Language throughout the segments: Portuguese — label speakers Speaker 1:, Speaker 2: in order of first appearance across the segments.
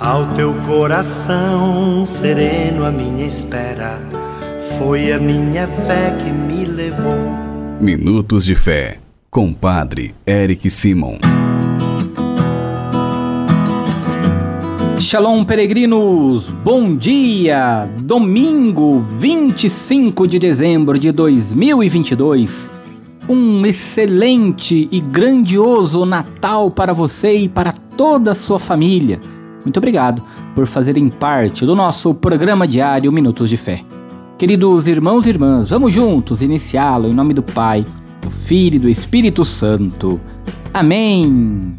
Speaker 1: Ao teu coração sereno, a minha espera foi a minha fé que me levou.
Speaker 2: Minutos de Fé, com Padre Eric Simon.
Speaker 3: Shalom, peregrinos! Bom dia! Domingo 25 de dezembro de 2022. Um excelente e grandioso Natal para você e para toda a sua família. Muito obrigado por fazerem parte do nosso programa diário Minutos de Fé. Queridos irmãos e irmãs, vamos juntos iniciá-lo em nome do Pai, do Filho e do Espírito Santo. Amém!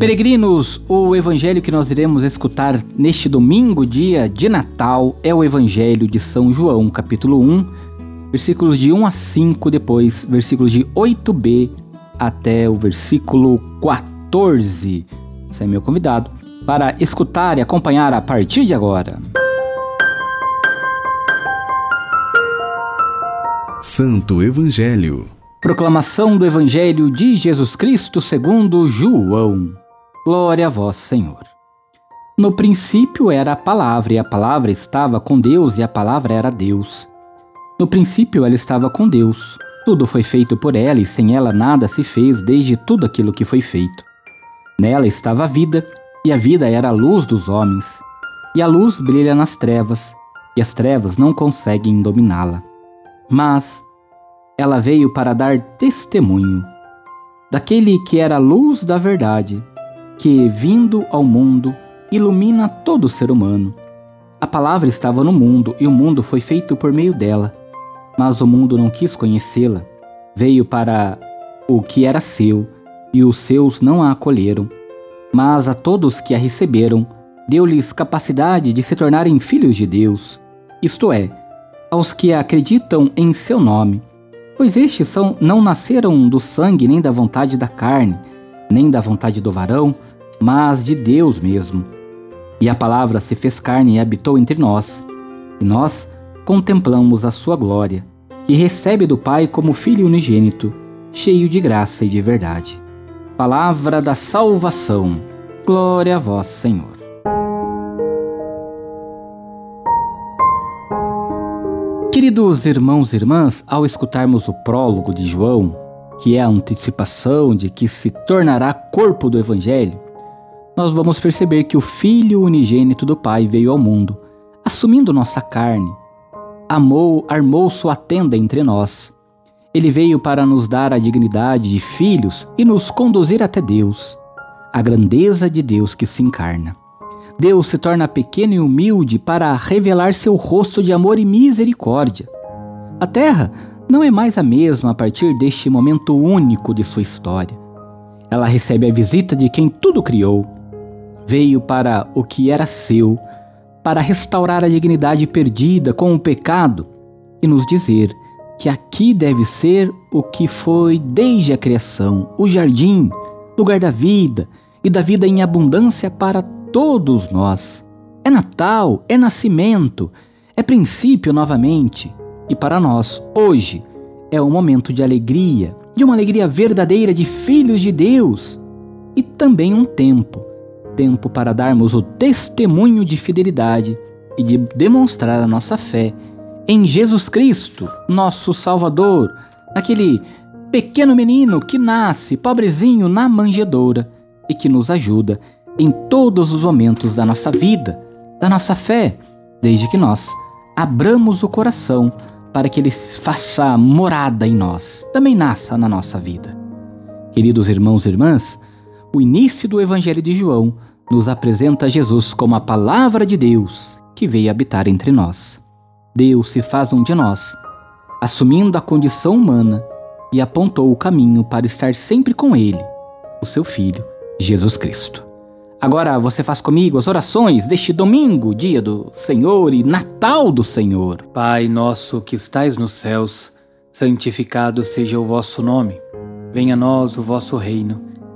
Speaker 3: Peregrinos, o evangelho que nós iremos escutar neste domingo, dia de Natal, é o evangelho de São João, capítulo 1, versículos de 1 a 5, depois versículos de 8b até o versículo 14. Você é meu convidado para escutar e acompanhar a partir de agora.
Speaker 2: Santo Evangelho.
Speaker 3: Proclamação do Evangelho de Jesus Cristo segundo João. Glória a vós, Senhor. No princípio era a palavra, e a palavra estava com Deus, e a palavra era Deus. No princípio ela estava com Deus. Tudo foi feito por ela e sem ela nada se fez desde tudo aquilo que foi feito. Nela estava a vida, e a vida era a luz dos homens. E a luz brilha nas trevas, e as trevas não conseguem dominá-la. Mas ela veio para dar testemunho daquele que era a luz da verdade, que, vindo ao mundo, ilumina todo ser humano. A palavra estava no mundo e o mundo foi feito por meio dela mas o mundo não quis conhecê-la. Veio para o que era seu, e os seus não a acolheram. Mas a todos que a receberam, deu-lhes capacidade de se tornarem filhos de Deus, isto é, aos que acreditam em seu nome. Pois estes são, não nasceram do sangue nem da vontade da carne, nem da vontade do varão, mas de Deus mesmo. E a palavra se fez carne e habitou entre nós, e nós contemplamos a sua glória, que recebe do Pai como Filho unigênito, cheio de graça e de verdade. Palavra da salvação. Glória a vós, Senhor. Queridos irmãos e irmãs, ao escutarmos o prólogo de João, que é a antecipação de que se tornará corpo do Evangelho, nós vamos perceber que o Filho unigênito do Pai veio ao mundo, assumindo nossa carne, amou, armou sua tenda entre nós. Ele veio para nos dar a dignidade de filhos e nos conduzir até Deus, a grandeza de Deus que se encarna. Deus se torna pequeno e humilde para revelar seu rosto de amor e misericórdia. A terra não é mais a mesma a partir deste momento único de sua história. Ela recebe a visita de quem tudo criou. Veio para o que era seu, para restaurar a dignidade perdida com o pecado e nos dizer que aqui deve ser o que foi desde a criação, o jardim, lugar da vida e da vida em abundância para todos nós. É Natal, é nascimento, é princípio novamente. E para nós, hoje, é um momento de alegria, de uma alegria verdadeira de filhos de Deus. E também um tempo tempo para darmos o testemunho de fidelidade e de demonstrar a nossa fé em Jesus Cristo, nosso Salvador, aquele pequeno menino que nasce pobrezinho na manjedoura e que nos ajuda em todos os momentos da nossa vida, da nossa fé, desde que nós abramos o coração para que ele faça morada em nós, também nasça na nossa vida. Queridos irmãos e irmãs, o início do Evangelho de João nos apresenta Jesus como a palavra de Deus que veio habitar entre nós. Deus se faz um de nós, assumindo a condição humana e apontou o caminho para estar sempre com Ele, o seu Filho, Jesus Cristo. Agora você faz comigo as orações deste domingo, dia do Senhor e Natal do Senhor. Pai nosso que estais nos céus, santificado seja o vosso nome. Venha a nós o vosso reino.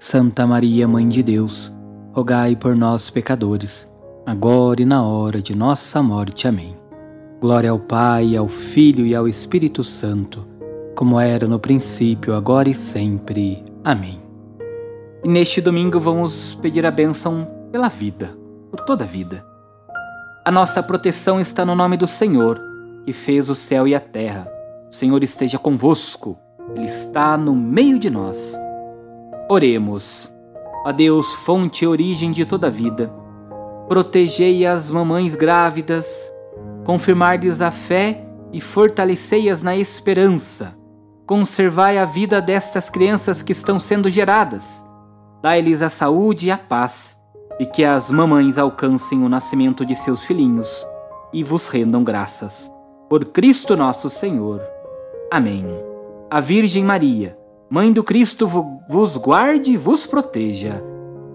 Speaker 3: Santa Maria, Mãe de Deus, rogai por nós, pecadores, agora e na hora de nossa morte. Amém. Glória ao Pai, ao Filho e ao Espírito Santo, como era no princípio, agora e sempre. Amém. E neste domingo vamos pedir a bênção pela vida, por toda a vida. A nossa proteção está no nome do Senhor, que fez o céu e a terra. O Senhor esteja convosco, Ele está no meio de nós. Oremos. Ó Deus, fonte e origem de toda a vida, protegei as mamães grávidas, confirmar-lhes a fé e fortalecei-as na esperança. Conservai a vida destas crianças que estão sendo geradas Dai-lhes a saúde e a paz, e que as mamães alcancem o nascimento de seus filhinhos e vos rendam graças. Por Cristo nosso Senhor. Amém. A Virgem Maria, Mãe do Cristo, vos guarde e vos proteja.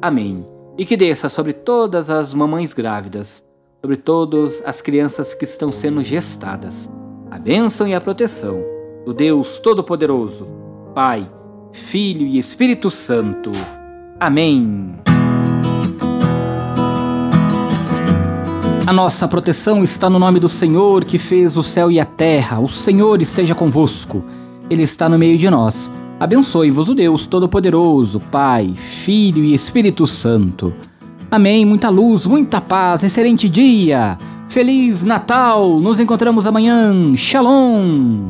Speaker 3: Amém. E que desça sobre todas as mamães grávidas, sobre todas as crianças que estão sendo gestadas, a bênção e a proteção do Deus Todo-Poderoso, Pai, Filho e Espírito Santo. Amém. A nossa proteção está no nome do Senhor que fez o céu e a terra. O Senhor esteja convosco. Ele está no meio de nós. Abençoe-vos o Deus Todo-Poderoso, Pai, Filho e Espírito Santo. Amém. Muita luz, muita paz, excelente dia. Feliz Natal. Nos encontramos amanhã. Shalom.